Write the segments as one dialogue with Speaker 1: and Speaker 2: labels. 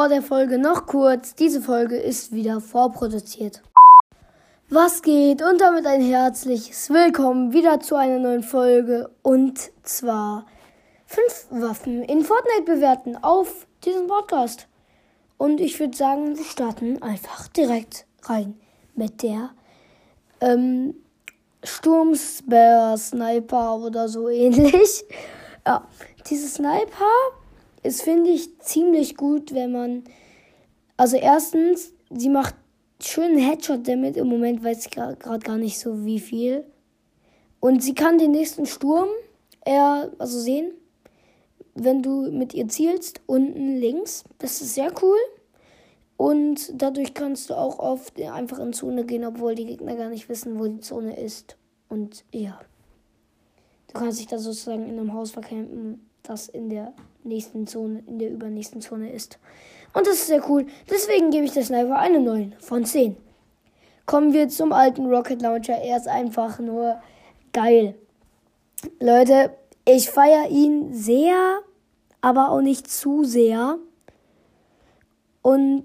Speaker 1: vor der Folge noch kurz. Diese Folge ist wieder vorproduziert. Was geht? Und damit ein herzliches Willkommen wieder zu einer neuen Folge. Und zwar fünf Waffen in Fortnite bewerten auf diesem Podcast. Und ich würde sagen, wir starten einfach direkt rein mit der ähm, Sturmspear Sniper oder so ähnlich. Ja, diese Sniper ist, finde ich, ziemlich gut, wenn man. Also, erstens, sie macht schönen Headshot damit. Im Moment weiß ich gerade gar nicht so wie viel. Und sie kann den nächsten Sturm eher, also sehen, wenn du mit ihr zielst, unten links. Das ist sehr cool. Und dadurch kannst du auch oft einfach in Zone gehen, obwohl die Gegner gar nicht wissen, wo die Zone ist. Und ja. Du kannst dich da sozusagen in einem Haus verkämpfen, das in der nächsten Zone, in der übernächsten Zone ist. Und das ist sehr cool. Deswegen gebe ich der Sniper eine 9 von 10. Kommen wir zum alten Rocket Launcher. Er ist einfach nur geil. Leute, ich feiere ihn sehr, aber auch nicht zu sehr. Und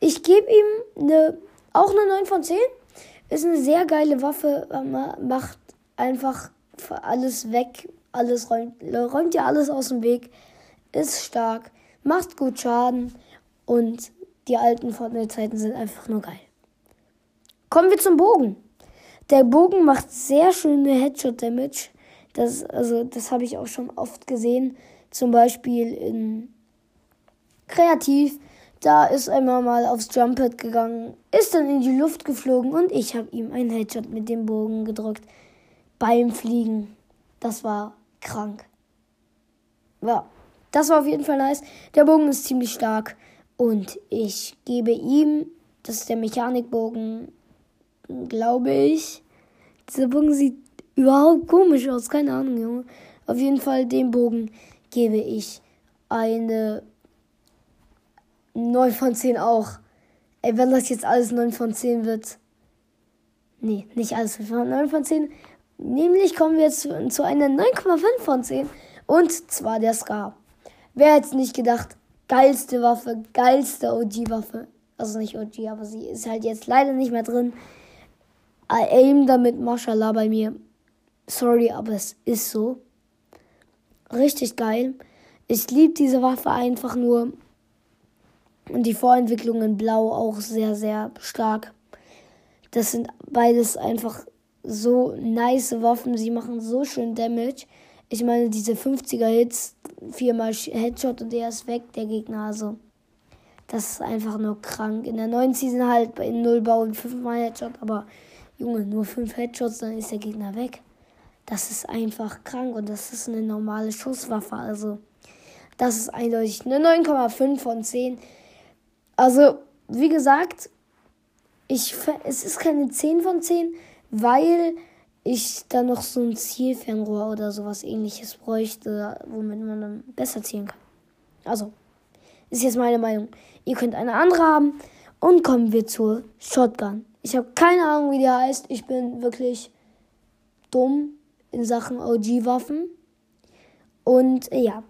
Speaker 1: ich gebe ihm eine, auch eine 9 von 10. Ist eine sehr geile Waffe, macht einfach alles weg, alles räumt, räumt dir alles aus dem Weg, ist stark, macht gut Schaden und die alten Fortnite-Zeiten sind einfach nur geil. Kommen wir zum Bogen. Der Bogen macht sehr schöne Headshot-Damage. Das, also, das habe ich auch schon oft gesehen. Zum Beispiel in Kreativ. Da ist einmal mal aufs Jumppad gegangen, ist dann in die Luft geflogen und ich habe ihm einen Headshot mit dem Bogen gedrückt beim Fliegen. Das war krank. Ja, das war auf jeden Fall nice. Der Bogen ist ziemlich stark und ich gebe ihm, das ist der Mechanikbogen, glaube ich. Dieser Bogen sieht überhaupt komisch aus, keine Ahnung, Junge. Auf jeden Fall dem Bogen gebe ich eine 9 von 10 auch. Ey, wenn das jetzt alles 9 von 10 wird. Nee, nicht alles 9 von 10. Nämlich kommen wir jetzt zu, einer 9,5 von 10. Und zwar der Scar. Wer hätte es nicht gedacht? Geilste Waffe, geilste OG-Waffe. Also nicht OG, aber sie ist halt jetzt leider nicht mehr drin. I aim damit, mashallah, bei mir. Sorry, aber es ist so. Richtig geil. Ich liebe diese Waffe einfach nur. Und die Vorentwicklung in Blau auch sehr, sehr stark. Das sind beides einfach so nice Waffen. Sie machen so schön Damage. Ich meine, diese 50er Hits, viermal Headshot und der ist weg, der Gegner. Also, das ist einfach nur krank. In der neuen Season halt in Null bauen fünfmal Headshot, aber Junge, nur fünf Headshots, dann ist der Gegner weg. Das ist einfach krank und das ist eine normale Schusswaffe. Also, das ist eindeutig eine 9,5 von 10. Also, wie gesagt, ich, es ist keine 10 von 10 weil ich dann noch so ein Zielfernrohr oder sowas ähnliches bräuchte, womit man dann besser zielen kann. Also, ist jetzt meine Meinung. Ihr könnt eine andere haben. Und kommen wir zur Shotgun. Ich habe keine Ahnung, wie die heißt. Ich bin wirklich dumm in Sachen OG-Waffen. Und ja,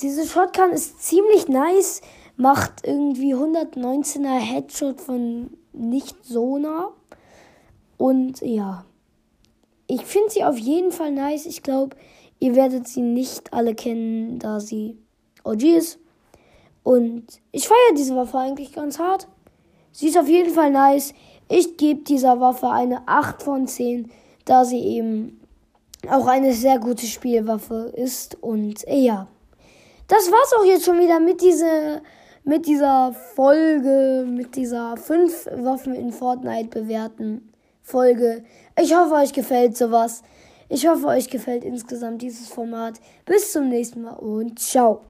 Speaker 1: diese Shotgun ist ziemlich nice. Macht irgendwie 119er Headshot von nicht so nah. Und ja, ich finde sie auf jeden Fall nice. Ich glaube, ihr werdet sie nicht alle kennen, da sie OG ist. Und ich feiere diese Waffe eigentlich ganz hart. Sie ist auf jeden Fall nice. Ich gebe dieser Waffe eine 8 von 10, da sie eben auch eine sehr gute Spielwaffe ist. Und ja, das war's auch jetzt schon wieder mit dieser, mit dieser Folge, mit dieser 5 Waffen in Fortnite bewerten. Folge. Ich hoffe, euch gefällt sowas. Ich hoffe, euch gefällt insgesamt dieses Format. Bis zum nächsten Mal und ciao.